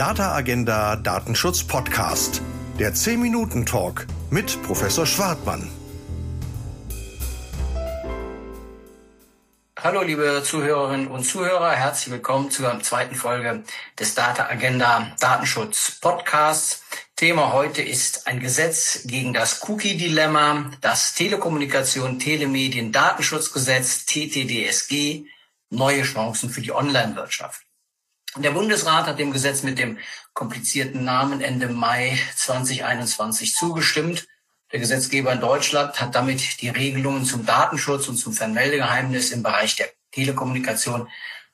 Data Agenda Datenschutz Podcast. Der 10-Minuten-Talk mit Professor Schwartmann. Hallo liebe Zuhörerinnen und Zuhörer, herzlich willkommen zur zweiten Folge des Data Agenda Datenschutz Podcasts. Thema heute ist ein Gesetz gegen das Cookie-Dilemma, das Telekommunikation, Telemedien, Datenschutzgesetz, TTDSG, neue Chancen für die Online-Wirtschaft. Der Bundesrat hat dem Gesetz mit dem komplizierten Namen Ende Mai 2021 zugestimmt. Der Gesetzgeber in Deutschland hat damit die Regelungen zum Datenschutz und zum Vermeldegeheimnis im Bereich der Telekommunikation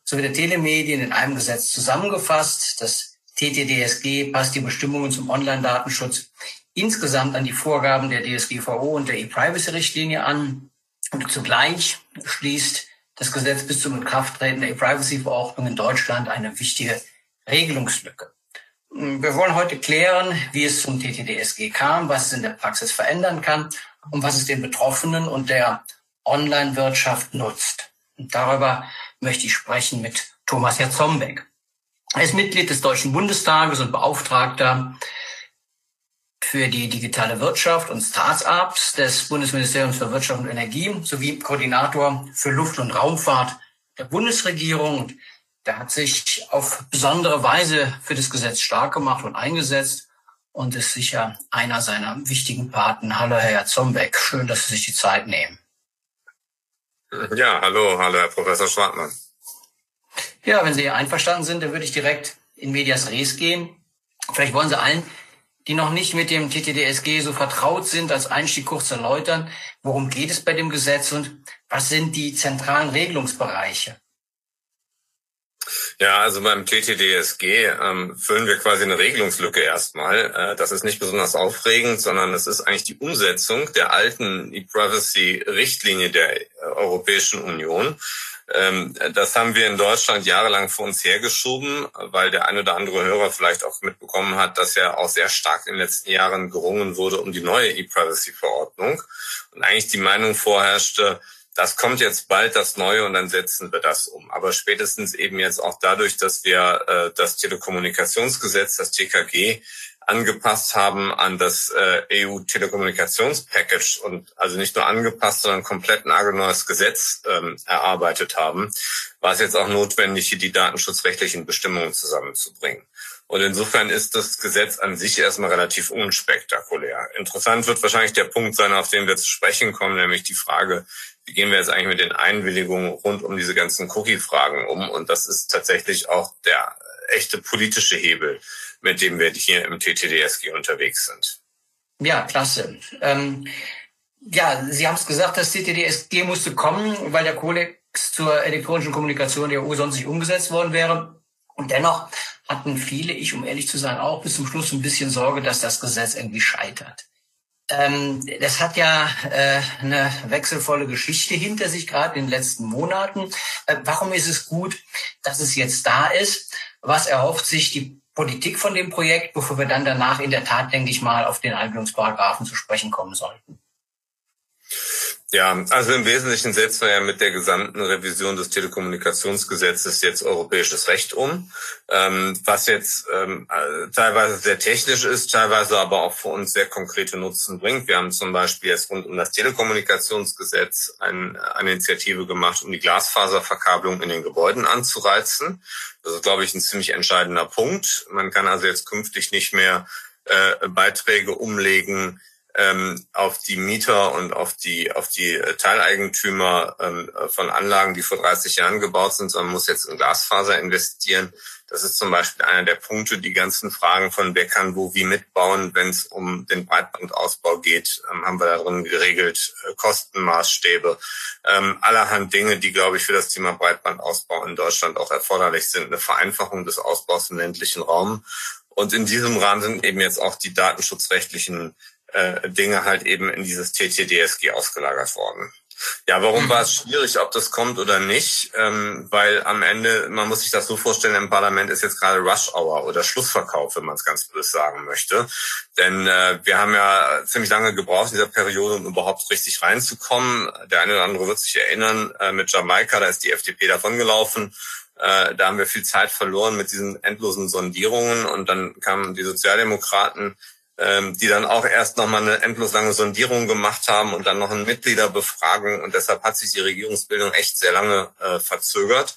sowie der Telemedien in einem Gesetz zusammengefasst. Das TTDSG passt die Bestimmungen zum Online-Datenschutz insgesamt an die Vorgaben der DSGVO und der E-Privacy-Richtlinie an. Und zugleich schließt das Gesetz bis zum Inkrafttreten der E-Privacy-Verordnung in Deutschland eine wichtige Regelungslücke. Wir wollen heute klären, wie es zum TTDSG kam, was es in der Praxis verändern kann und was es den Betroffenen und der Online-Wirtschaft nutzt. Und darüber möchte ich sprechen mit Thomas Herzombeck. Er ist Mitglied des Deutschen Bundestages und Beauftragter für die digitale Wirtschaft und Start-ups des Bundesministeriums für Wirtschaft und Energie sowie Koordinator für Luft- und Raumfahrt der Bundesregierung. Und der hat sich auf besondere Weise für das Gesetz stark gemacht und eingesetzt und ist sicher einer seiner wichtigen Paten. Hallo, Herr Zombeck. Schön, dass Sie sich die Zeit nehmen. Ja, hallo, hallo, Herr Professor Schwartmann. Ja, wenn Sie einverstanden sind, dann würde ich direkt in Medias Res gehen. Vielleicht wollen Sie allen die noch nicht mit dem TTDSG so vertraut sind, als Einstieg kurz erläutern, worum geht es bei dem Gesetz und was sind die zentralen Regelungsbereiche? Ja, also beim TTDSG ähm, füllen wir quasi eine Regelungslücke erstmal. Äh, das ist nicht besonders aufregend, sondern es ist eigentlich die Umsetzung der alten E-Privacy-Richtlinie der äh, Europäischen Union. Ähm, das haben wir in Deutschland jahrelang vor uns hergeschoben, weil der ein oder andere Hörer vielleicht auch mitbekommen hat, dass ja auch sehr stark in den letzten Jahren gerungen wurde um die neue E-Privacy-Verordnung und eigentlich die Meinung vorherrschte, das kommt jetzt bald das Neue und dann setzen wir das um. Aber spätestens eben jetzt auch dadurch, dass wir äh, das Telekommunikationsgesetz, das TKG, angepasst haben an das äh, EU-Telekommunikationspackage und also nicht nur angepasst, sondern komplett nagelneues Gesetz ähm, erarbeitet haben, war es jetzt auch notwendig, hier die datenschutzrechtlichen Bestimmungen zusammenzubringen. Und insofern ist das Gesetz an sich erstmal relativ unspektakulär. Interessant wird wahrscheinlich der Punkt sein, auf den wir zu sprechen kommen, nämlich die Frage, wie gehen wir jetzt eigentlich mit den Einwilligungen rund um diese ganzen Cookie-Fragen um? Und das ist tatsächlich auch der echte politische Hebel, mit dem wir hier im TTDSG unterwegs sind. Ja, klasse. Ähm, ja, Sie haben es gesagt, das TTDSG musste kommen, weil der Kodex zur elektronischen Kommunikation der EU sonst nicht umgesetzt worden wäre. Und dennoch hatten viele, ich um ehrlich zu sein, auch bis zum Schluss ein bisschen Sorge, dass das Gesetz irgendwie scheitert. Ähm, das hat ja äh, eine wechselvolle Geschichte hinter sich, gerade in den letzten Monaten. Äh, warum ist es gut, dass es jetzt da ist? Was erhofft sich die Politik von dem Projekt, bevor wir dann danach in der Tat, denke ich mal, auf den Einbildungsparagraphen zu sprechen kommen sollten? Ja, also im Wesentlichen setzen wir ja mit der gesamten Revision des Telekommunikationsgesetzes jetzt europäisches Recht um, ähm, was jetzt ähm, äh, teilweise sehr technisch ist, teilweise aber auch für uns sehr konkrete Nutzen bringt. Wir haben zum Beispiel jetzt rund um das Telekommunikationsgesetz ein, eine Initiative gemacht, um die Glasfaserverkabelung in den Gebäuden anzureizen. Das ist, glaube ich, ein ziemlich entscheidender Punkt. Man kann also jetzt künftig nicht mehr äh, Beiträge umlegen, ähm, auf die Mieter und auf die auf die äh, Teileigentümer ähm, von Anlagen, die vor 30 Jahren gebaut sind, sondern muss jetzt in Glasfaser investieren. Das ist zum Beispiel einer der Punkte, die ganzen Fragen von wer kann wo wie mitbauen, wenn es um den Breitbandausbau geht, ähm, haben wir darin geregelt, äh, Kostenmaßstäbe, ähm, allerhand Dinge, die, glaube ich, für das Thema Breitbandausbau in Deutschland auch erforderlich sind. Eine Vereinfachung des Ausbaus im ländlichen Raum. Und in diesem Rahmen sind eben jetzt auch die datenschutzrechtlichen äh, Dinge halt eben in dieses TTDSG ausgelagert worden. Ja, warum war es schwierig, ob das kommt oder nicht? Ähm, weil am Ende, man muss sich das so vorstellen, im Parlament ist jetzt gerade Rush Hour oder Schlussverkauf, wenn man es ganz böse sagen möchte. Denn äh, wir haben ja ziemlich lange gebraucht in dieser Periode, um überhaupt richtig reinzukommen. Der eine oder andere wird sich erinnern, äh, mit Jamaika, da ist die FDP davongelaufen Äh, da haben wir viel Zeit verloren mit diesen endlosen Sondierungen und dann kamen die Sozialdemokraten ähm, die dann auch erst nochmal eine endlos lange Sondierung gemacht haben und dann noch eine Mitgliederbefragung. Und deshalb hat sich die Regierungsbildung echt sehr lange äh, verzögert.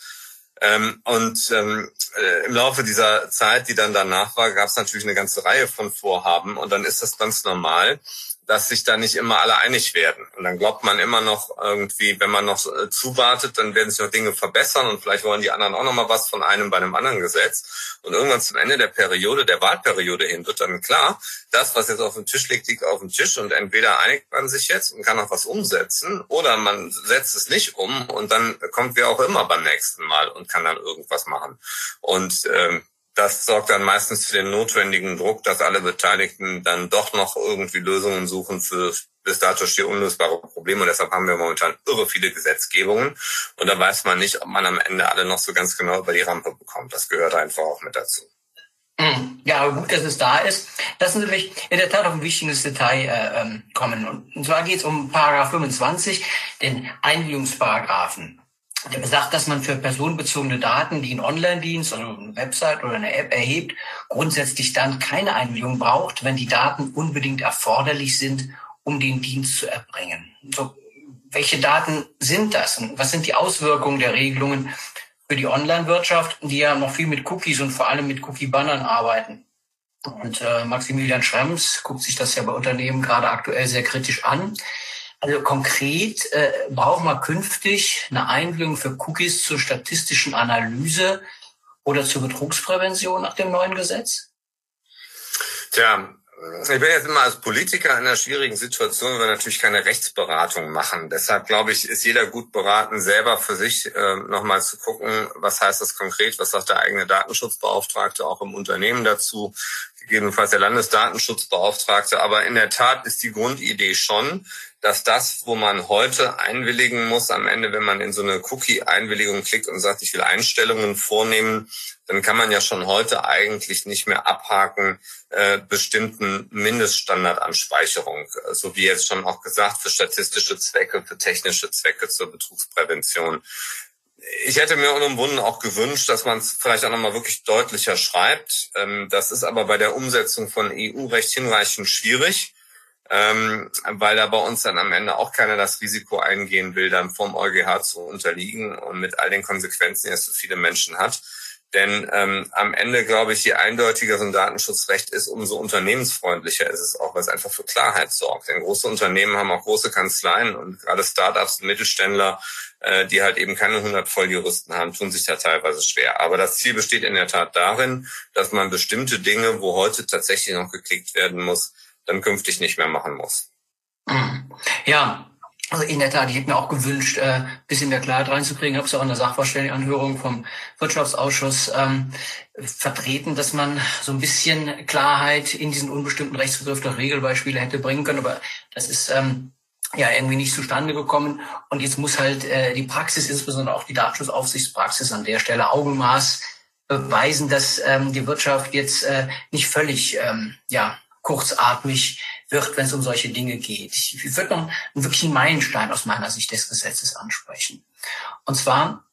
Ähm, und ähm, äh, im Laufe dieser Zeit, die dann danach war, gab es natürlich eine ganze Reihe von Vorhaben. Und dann ist das ganz normal, dass sich da nicht immer alle einig werden. Und dann glaubt man immer noch irgendwie, wenn man noch äh, zuwartet, dann werden sich noch Dinge verbessern und vielleicht wollen die anderen auch noch mal was von einem bei einem anderen Gesetz. Und irgendwann zum Ende der Periode, der Wahlperiode hin, wird dann klar, das, was jetzt auf dem Tisch liegt, liegt auf dem Tisch und entweder einigt man sich jetzt und kann auch was umsetzen oder man setzt es nicht um und dann kommt wer auch immer beim nächsten Mal und kann dann irgendwas machen. Und ähm, das sorgt dann meistens für den notwendigen Druck, dass alle Beteiligten dann doch noch irgendwie Lösungen suchen für bis dato schier unlösbare Probleme. Und deshalb haben wir momentan irre viele Gesetzgebungen. Und da weiß man nicht, ob man am Ende alle noch so ganz genau über die Rampe bekommt. Das gehört einfach auch mit dazu. Hm. Ja, gut, dass es da ist. Lassen Sie mich in der Tat auf ein wichtiges Detail äh, ähm, kommen. Und zwar geht es um Paragraph 25, den Einwilligungsparagraphen der besagt, dass man für personenbezogene Daten, die ein Online-Dienst oder eine Website oder eine App erhebt, grundsätzlich dann keine Einwilligung braucht, wenn die Daten unbedingt erforderlich sind, um den Dienst zu erbringen. So, welche Daten sind das und was sind die Auswirkungen der Regelungen für die Online-Wirtschaft, die ja noch viel mit Cookies und vor allem mit Cookie-Bannern arbeiten? Und äh, Maximilian Schrems guckt sich das ja bei Unternehmen gerade aktuell sehr kritisch an. Also konkret äh, brauchen wir künftig eine Einwilligung für Cookies zur statistischen Analyse oder zur Betrugsprävention nach dem neuen Gesetz? Tja, ich bin jetzt immer als Politiker in einer schwierigen Situation, weil wir natürlich keine Rechtsberatung machen. Deshalb glaube ich, ist jeder gut beraten, selber für sich äh, nochmal zu gucken, was heißt das konkret, was sagt der eigene Datenschutzbeauftragte auch im Unternehmen dazu, gegebenenfalls der Landesdatenschutzbeauftragte. Aber in der Tat ist die Grundidee schon, dass das, wo man heute einwilligen muss, am Ende, wenn man in so eine Cookie-Einwilligung klickt und sagt, ich will Einstellungen vornehmen, dann kann man ja schon heute eigentlich nicht mehr abhaken äh, bestimmten Mindeststandard an Speicherung, so wie jetzt schon auch gesagt, für statistische Zwecke, für technische Zwecke zur Betrugsprävention. Ich hätte mir unumwunden auch gewünscht, dass man es vielleicht auch nochmal wirklich deutlicher schreibt. Ähm, das ist aber bei der Umsetzung von EU-Recht hinreichend schwierig ähm, weil da bei uns dann am Ende auch keiner das Risiko eingehen will, dann vom EuGH zu unterliegen und mit all den Konsequenzen, die es für viele Menschen hat. Denn ähm, am Ende, glaube ich, je eindeutiger so ein Datenschutzrecht ist, umso unternehmensfreundlicher ist es auch, weil es einfach für Klarheit sorgt. Denn große Unternehmen haben auch große Kanzleien und gerade Startups und Mittelständler, äh, die halt eben keine 100 Volljuristen haben, tun sich da teilweise schwer. Aber das Ziel besteht in der Tat darin, dass man bestimmte Dinge, wo heute tatsächlich noch geklickt werden muss, dann künftig nicht mehr machen muss. Ja, also in der Tat, ich hätte mir auch gewünscht, äh, bisschen mehr Klarheit reinzukriegen. Ich habe es auch in der Sachverständigenanhörung vom Wirtschaftsausschuss ähm, vertreten, dass man so ein bisschen Klarheit in diesen unbestimmten Rechtsbegriff durch Regelbeispiele hätte bringen können. Aber das ist ähm, ja irgendwie nicht zustande gekommen. Und jetzt muss halt äh, die Praxis, insbesondere auch die Datenschutzaufsichtspraxis an der Stelle Augenmaß beweisen, dass ähm, die Wirtschaft jetzt äh, nicht völlig ähm, ja kurzatmig wird, wenn es um solche Dinge geht. Ich würde noch einen wirklichen Meilenstein aus meiner Sicht des Gesetzes ansprechen. Und zwar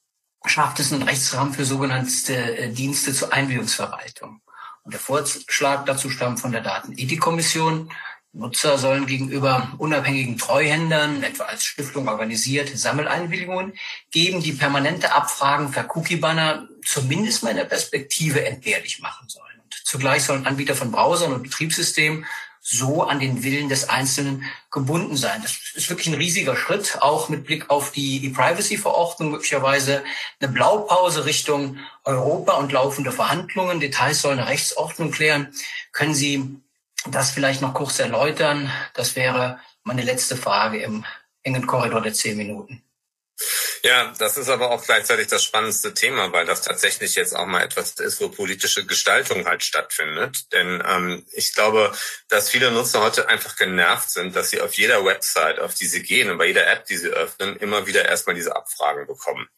schafft es einen Rechtsrahmen für sogenannte äh, Dienste zur Einwilligungsverwaltung. Und der Vorschlag dazu stammt von der Datenethikkommission. Nutzer sollen gegenüber unabhängigen Treuhändern, etwa als Stiftung organisiert, Sammeleinwilligungen geben, die permanente Abfragen per Cookie-Banner zumindest mal in der Perspektive entbehrlich machen sollen. Zugleich sollen Anbieter von Browsern und Betriebssystemen so an den Willen des Einzelnen gebunden sein. Das ist wirklich ein riesiger Schritt, auch mit Blick auf die, die Privacy-Verordnung, möglicherweise eine Blaupause Richtung Europa und laufende Verhandlungen. Details sollen eine Rechtsordnung klären. Können Sie das vielleicht noch kurz erläutern? Das wäre meine letzte Frage im engen Korridor der zehn Minuten. Ja, das ist aber auch gleichzeitig das spannendste Thema, weil das tatsächlich jetzt auch mal etwas ist, wo politische Gestaltung halt stattfindet. Denn ähm, ich glaube, dass viele Nutzer heute einfach genervt sind, dass sie auf jeder Website, auf die sie gehen und bei jeder App, die sie öffnen, immer wieder erstmal diese Abfragen bekommen.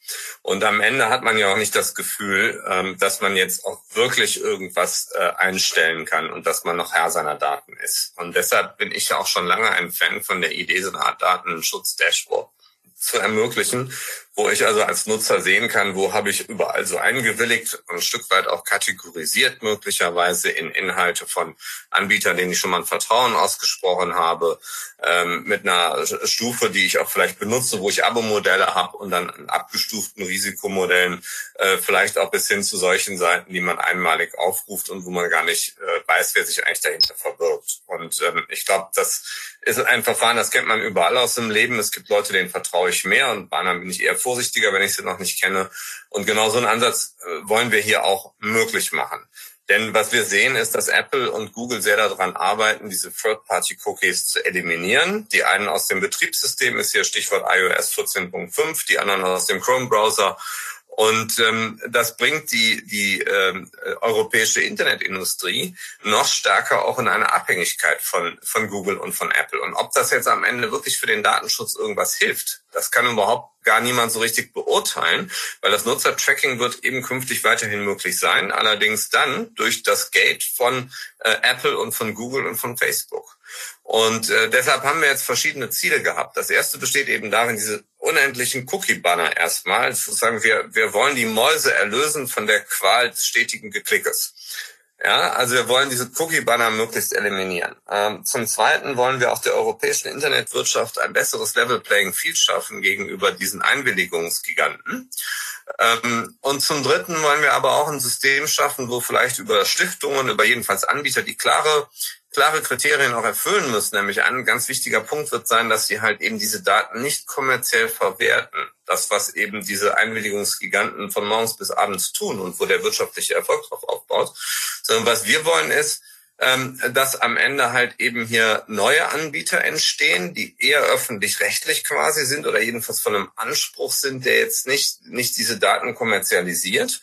Und am Ende hat man ja auch nicht das Gefühl, ähm, dass man jetzt auch wirklich irgendwas äh, einstellen kann und dass man noch Herr seiner Daten ist. Und deshalb bin ich ja auch schon lange ein Fan von der Idee, so eine Art Datenschutz-Dashboard zu ermöglichen, wo ich also als Nutzer sehen kann, wo habe ich überall so eingewilligt, ein Stück weit auch kategorisiert möglicherweise in Inhalte von Anbietern, denen ich schon mal ein Vertrauen ausgesprochen habe, ähm, mit einer Stufe, die ich auch vielleicht benutze, wo ich Abo-Modelle habe und dann abgestuften Risikomodellen äh, vielleicht auch bis hin zu solchen Seiten, die man einmalig aufruft und wo man gar nicht äh, weiß, wer sich eigentlich dahinter verbirgt. Und ähm, ich glaube, das ist ein Verfahren, das kennt man überall aus dem Leben. Es gibt Leute, denen vertraue ich mehr und bei anderen bin ich eher vorsichtiger, wenn ich sie noch nicht kenne. Und genau so einen Ansatz äh, wollen wir hier auch möglich machen. Denn was wir sehen, ist, dass Apple und Google sehr daran arbeiten, diese Third-Party-Cookies zu eliminieren. Die einen aus dem Betriebssystem ist hier Stichwort iOS 14.5, die anderen aus dem Chrome-Browser und ähm, das bringt die, die ähm, europäische Internetindustrie noch stärker auch in eine Abhängigkeit von, von Google und von Apple. Und ob das jetzt am Ende wirklich für den Datenschutz irgendwas hilft, das kann überhaupt gar niemand so richtig beurteilen, weil das Nutzertracking wird eben künftig weiterhin möglich sein, allerdings dann durch das Gate von äh, Apple und von Google und von Facebook. Und äh, deshalb haben wir jetzt verschiedene Ziele gehabt. Das erste besteht eben darin, diese unendlichen Cookie-Banner erstmal zu wir, wir wollen die Mäuse erlösen von der Qual des stetigen Geklickes. Ja, also wir wollen diese Cookie-Banner möglichst eliminieren. Ähm, zum Zweiten wollen wir auch der europäischen Internetwirtschaft ein besseres Level-Playing Field schaffen gegenüber diesen Einwilligungsgiganten. Ähm, und zum Dritten wollen wir aber auch ein System schaffen, wo vielleicht über Stiftungen, über jedenfalls Anbieter, die klare klare Kriterien auch erfüllen müssen. Nämlich ein ganz wichtiger Punkt wird sein, dass sie halt eben diese Daten nicht kommerziell verwerten. Das, was eben diese Einwilligungsgiganten von morgens bis abends tun und wo der wirtschaftliche Erfolg drauf aufbaut. Sondern was wir wollen ist, ähm, dass am Ende halt eben hier neue Anbieter entstehen, die eher öffentlich-rechtlich quasi sind oder jedenfalls von einem Anspruch sind, der jetzt nicht, nicht diese Daten kommerzialisiert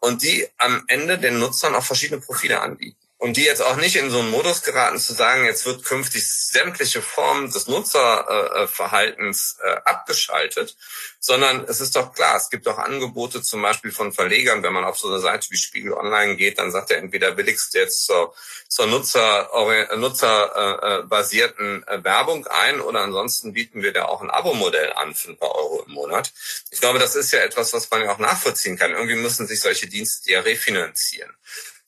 und die am Ende den Nutzern auch verschiedene Profile anbieten und die jetzt auch nicht in so einen Modus geraten zu sagen, jetzt wird künftig sämtliche Formen des Nutzerverhaltens äh, abgeschaltet, sondern es ist doch klar, es gibt auch Angebote zum Beispiel von Verlegern, wenn man auf so eine Seite wie Spiegel Online geht, dann sagt er entweder willigst jetzt zur, zur Nutzer, nutzerbasierten äh, Werbung ein oder ansonsten bieten wir da auch ein Abo-Modell an für ein paar Euro im Monat. Ich glaube, das ist ja etwas, was man ja auch nachvollziehen kann. Irgendwie müssen sich solche Dienste ja refinanzieren.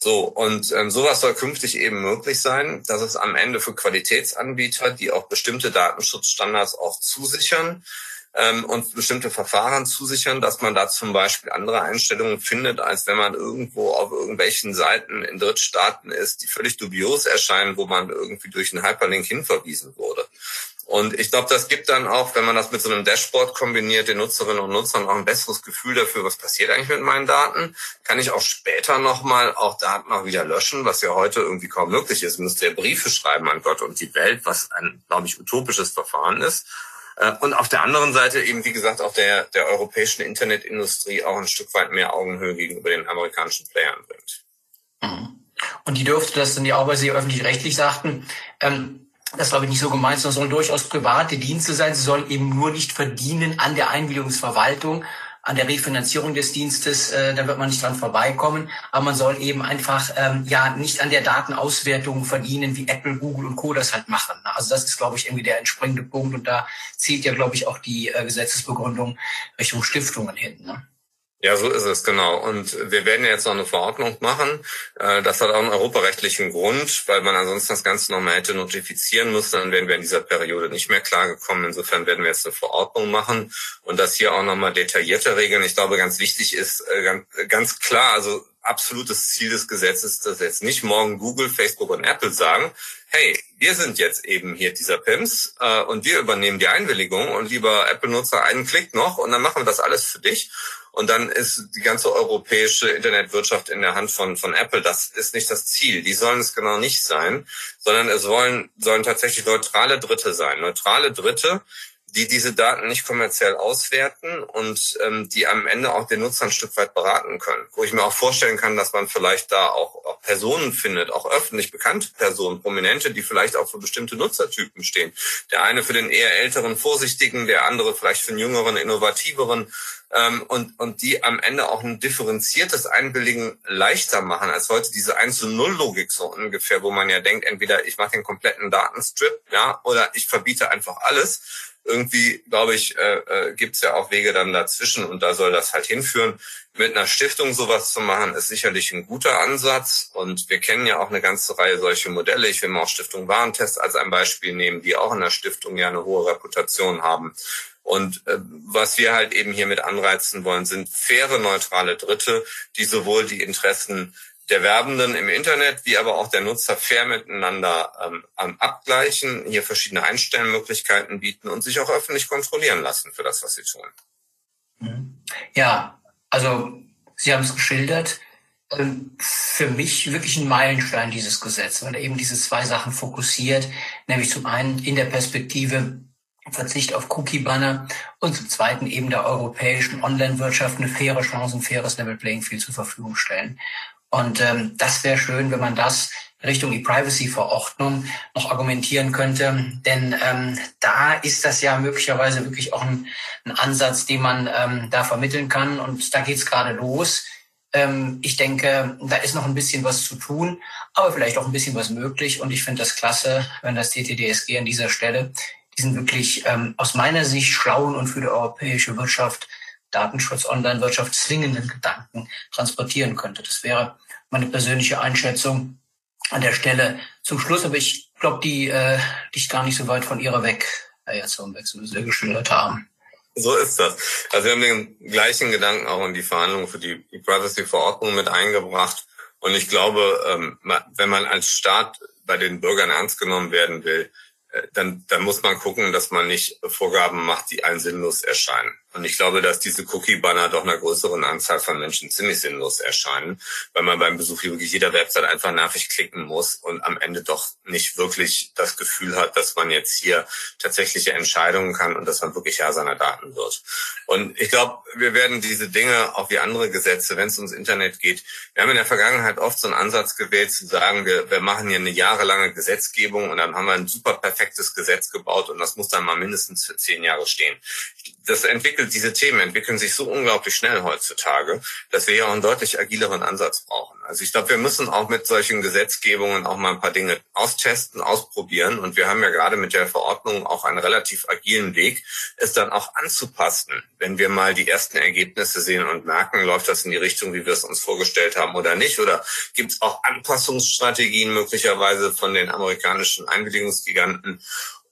So, und ähm, sowas soll künftig eben möglich sein, dass es am Ende für Qualitätsanbieter, die auch bestimmte Datenschutzstandards auch zusichern ähm, und bestimmte Verfahren zusichern, dass man da zum Beispiel andere Einstellungen findet, als wenn man irgendwo auf irgendwelchen Seiten in Drittstaaten ist, die völlig dubios erscheinen, wo man irgendwie durch einen Hyperlink hinverwiesen wurde. Und ich glaube, das gibt dann auch, wenn man das mit so einem Dashboard kombiniert, den Nutzerinnen und Nutzern auch ein besseres Gefühl dafür, was passiert eigentlich mit meinen Daten. Kann ich auch später nochmal auch Daten auch wieder löschen, was ja heute irgendwie kaum möglich ist. Müsste ja Briefe schreiben an Gott und die Welt, was ein, glaube ich, utopisches Verfahren ist. Äh, und auf der anderen Seite eben, wie gesagt, auch der, der europäischen Internetindustrie auch ein Stück weit mehr Augenhöhe gegenüber den amerikanischen Playern bringt. Mhm. Und die dürfte das dann ja auch, weil Sie öffentlich-rechtlich sagten, ähm das glaube ich nicht so gemeint, sondern sollen durchaus private Dienste sein. Sie sollen eben nur nicht verdienen an der Einwilligungsverwaltung, an der Refinanzierung des Dienstes, äh, da wird man nicht dran vorbeikommen. Aber man soll eben einfach ähm, ja nicht an der Datenauswertung verdienen, wie Apple, Google und Co. das halt machen. Also das ist, glaube ich, irgendwie der entspringende Punkt. Und da zielt ja, glaube ich, auch die äh, Gesetzesbegründung Richtung Stiftungen hin. Ne? Ja, so ist es, genau. Und wir werden jetzt noch eine Verordnung machen. Äh, das hat auch einen europarechtlichen Grund, weil man ansonsten das Ganze nochmal hätte notifizieren müssen. Dann wären wir in dieser Periode nicht mehr klargekommen. Insofern werden wir jetzt eine Verordnung machen und das hier auch nochmal detaillierter regeln. Ich glaube, ganz wichtig ist äh, ganz klar, also absolutes Ziel des Gesetzes, dass jetzt nicht morgen Google, Facebook und Apple sagen, hey, wir sind jetzt eben hier dieser PIMS äh, und wir übernehmen die Einwilligung und lieber Apple-Nutzer einen Klick noch und dann machen wir das alles für dich. Und dann ist die ganze europäische Internetwirtschaft in der Hand von, von Apple. Das ist nicht das Ziel. Die sollen es genau nicht sein, sondern es wollen, sollen tatsächlich neutrale Dritte sein. Neutrale Dritte, die diese Daten nicht kommerziell auswerten und ähm, die am Ende auch den Nutzer ein Stück weit beraten können. Wo ich mir auch vorstellen kann, dass man vielleicht da auch, auch Personen findet, auch öffentlich bekannte Personen, Prominente, die vielleicht auch für bestimmte Nutzertypen stehen. Der eine für den eher älteren, vorsichtigen, der andere vielleicht für den jüngeren, innovativeren ähm, und, und die am Ende auch ein differenziertes Einbilligen leichter machen als heute diese 1 zu 0 Logik so ungefähr, wo man ja denkt, entweder ich mache den kompletten Datenstrip, ja, oder ich verbiete einfach alles irgendwie, glaube ich, äh, äh, gibt es ja auch Wege dann dazwischen und da soll das halt hinführen. Mit einer Stiftung sowas zu machen, ist sicherlich ein guter Ansatz. Und wir kennen ja auch eine ganze Reihe solche Modelle. Ich will mal auch Stiftung Warentest als ein Beispiel nehmen, die auch in der Stiftung ja eine hohe Reputation haben. Und äh, was wir halt eben hiermit anreizen wollen, sind faire, neutrale Dritte, die sowohl die Interessen der Werbenden im Internet wie aber auch der Nutzer fair miteinander ähm, abgleichen, hier verschiedene Einstellmöglichkeiten bieten und sich auch öffentlich kontrollieren lassen für das, was sie tun. Mhm. Ja, also Sie haben es geschildert. Ähm, für mich wirklich ein Meilenstein dieses Gesetz, weil er eben diese zwei Sachen fokussiert, nämlich zum einen in der Perspektive Verzicht auf Cookie-Banner und zum Zweiten eben der europäischen Online-Wirtschaft eine faire Chance, ein faires Level Playing Field zur Verfügung stellen. Und ähm, das wäre schön, wenn man das Richtung E-Privacy-Verordnung noch argumentieren könnte. Denn ähm, da ist das ja möglicherweise wirklich auch ein, ein Ansatz, den man ähm, da vermitteln kann. Und da geht's gerade los. Ähm, ich denke, da ist noch ein bisschen was zu tun, aber vielleicht auch ein bisschen was möglich. Und ich finde das klasse, wenn das TTDSG an dieser Stelle diesen wirklich ähm, aus meiner Sicht schlauen und für die europäische Wirtschaft Datenschutz, Online-Wirtschaft zwingenden Gedanken transportieren könnte. Das wäre meine persönliche Einschätzung an der Stelle. Zum Schluss, aber ich glaube, die äh, liegt gar nicht so weit von ihrer weg, Herr Jatzombeck, so Sie geschildert haben. So ist das. Also wir haben den gleichen Gedanken auch in die Verhandlungen für die Privacy-Verordnung mit eingebracht. Und ich glaube, ähm, wenn man als Staat bei den Bürgern ernst genommen werden will, äh, dann, dann muss man gucken, dass man nicht Vorgaben macht, die einen sinnlos erscheinen. Und ich glaube, dass diese Cookie-Banner doch einer größeren Anzahl von Menschen ziemlich sinnlos erscheinen, weil man beim Besuch wirklich jeder Website einfach nervig klicken muss und am Ende doch nicht wirklich das Gefühl hat, dass man jetzt hier tatsächliche Entscheidungen kann und dass man wirklich Herr seiner Daten wird. Und ich glaube, wir werden diese Dinge, auch wie andere Gesetze, wenn es ums Internet geht, wir haben in der Vergangenheit oft so einen Ansatz gewählt, zu sagen, wir, wir machen hier eine jahrelange Gesetzgebung und dann haben wir ein super perfektes Gesetz gebaut und das muss dann mal mindestens für zehn Jahre stehen. Das entwickelt entwickelt, diese Themen entwickeln sich so unglaublich schnell heutzutage, dass wir ja auch einen deutlich agileren Ansatz brauchen. Also ich glaube, wir müssen auch mit solchen Gesetzgebungen auch mal ein paar Dinge austesten, ausprobieren. Und wir haben ja gerade mit der Verordnung auch einen relativ agilen Weg, es dann auch anzupassen, wenn wir mal die ersten Ergebnisse sehen und merken, läuft das in die Richtung, wie wir es uns vorgestellt haben oder nicht? Oder gibt es auch Anpassungsstrategien möglicherweise von den amerikanischen Einwilligungsgiganten?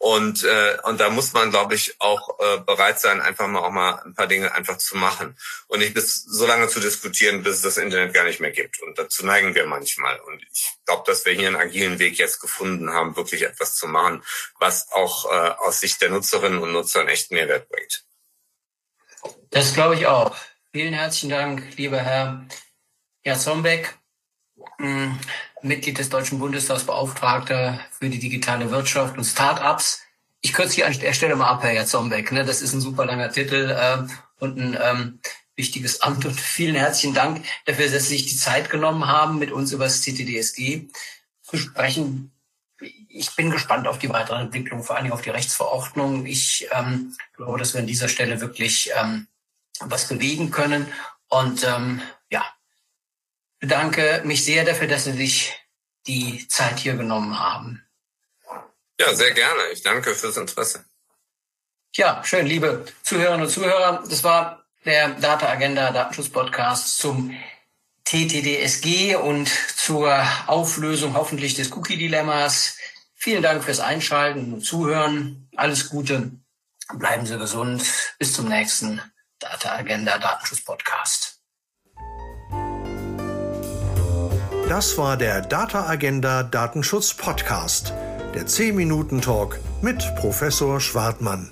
Und, äh, und da muss man, glaube ich, auch äh, bereit sein, einfach mal auch mal ein paar Dinge einfach zu machen. Und nicht bis so lange zu diskutieren, bis es das Internet gar nicht mehr gibt. Und dazu neigen wir manchmal. Und ich glaube, dass wir hier einen agilen Weg jetzt gefunden haben, wirklich etwas zu machen, was auch äh, aus Sicht der Nutzerinnen und Nutzer einen echten Mehrwert bringt. Das glaube ich auch. Vielen herzlichen Dank, lieber Herr Jarzombeck. Hm, Mitglied des Deutschen Bundestags, Beauftragter für die digitale Wirtschaft und Start-ups. Ich kürze hier an der Stelle mal ab, Herr Jatzombeck. Ne? Das ist ein super langer Titel äh, und ein ähm, wichtiges Amt. Und vielen herzlichen Dank dafür, dass Sie sich die Zeit genommen haben, mit uns über das CTDSG zu sprechen. Ich bin gespannt auf die weitere Entwicklung, vor allem auf die Rechtsverordnung. Ich ähm, glaube, dass wir an dieser Stelle wirklich ähm, was bewegen können. Und ähm, bedanke mich sehr dafür, dass Sie sich die Zeit hier genommen haben. Ja, sehr gerne. Ich danke fürs Interesse. Ja, schön, liebe Zuhörerinnen und Zuhörer. Das war der Data Agenda Datenschutz Podcast zum TTDSG und zur Auflösung hoffentlich des Cookie-Dilemmas. Vielen Dank fürs Einschalten und Zuhören. Alles Gute. Bleiben Sie gesund. Bis zum nächsten Data Agenda Datenschutz Podcast. Das war der Data Agenda Datenschutz Podcast, der 10 Minuten Talk mit Professor Schwartmann.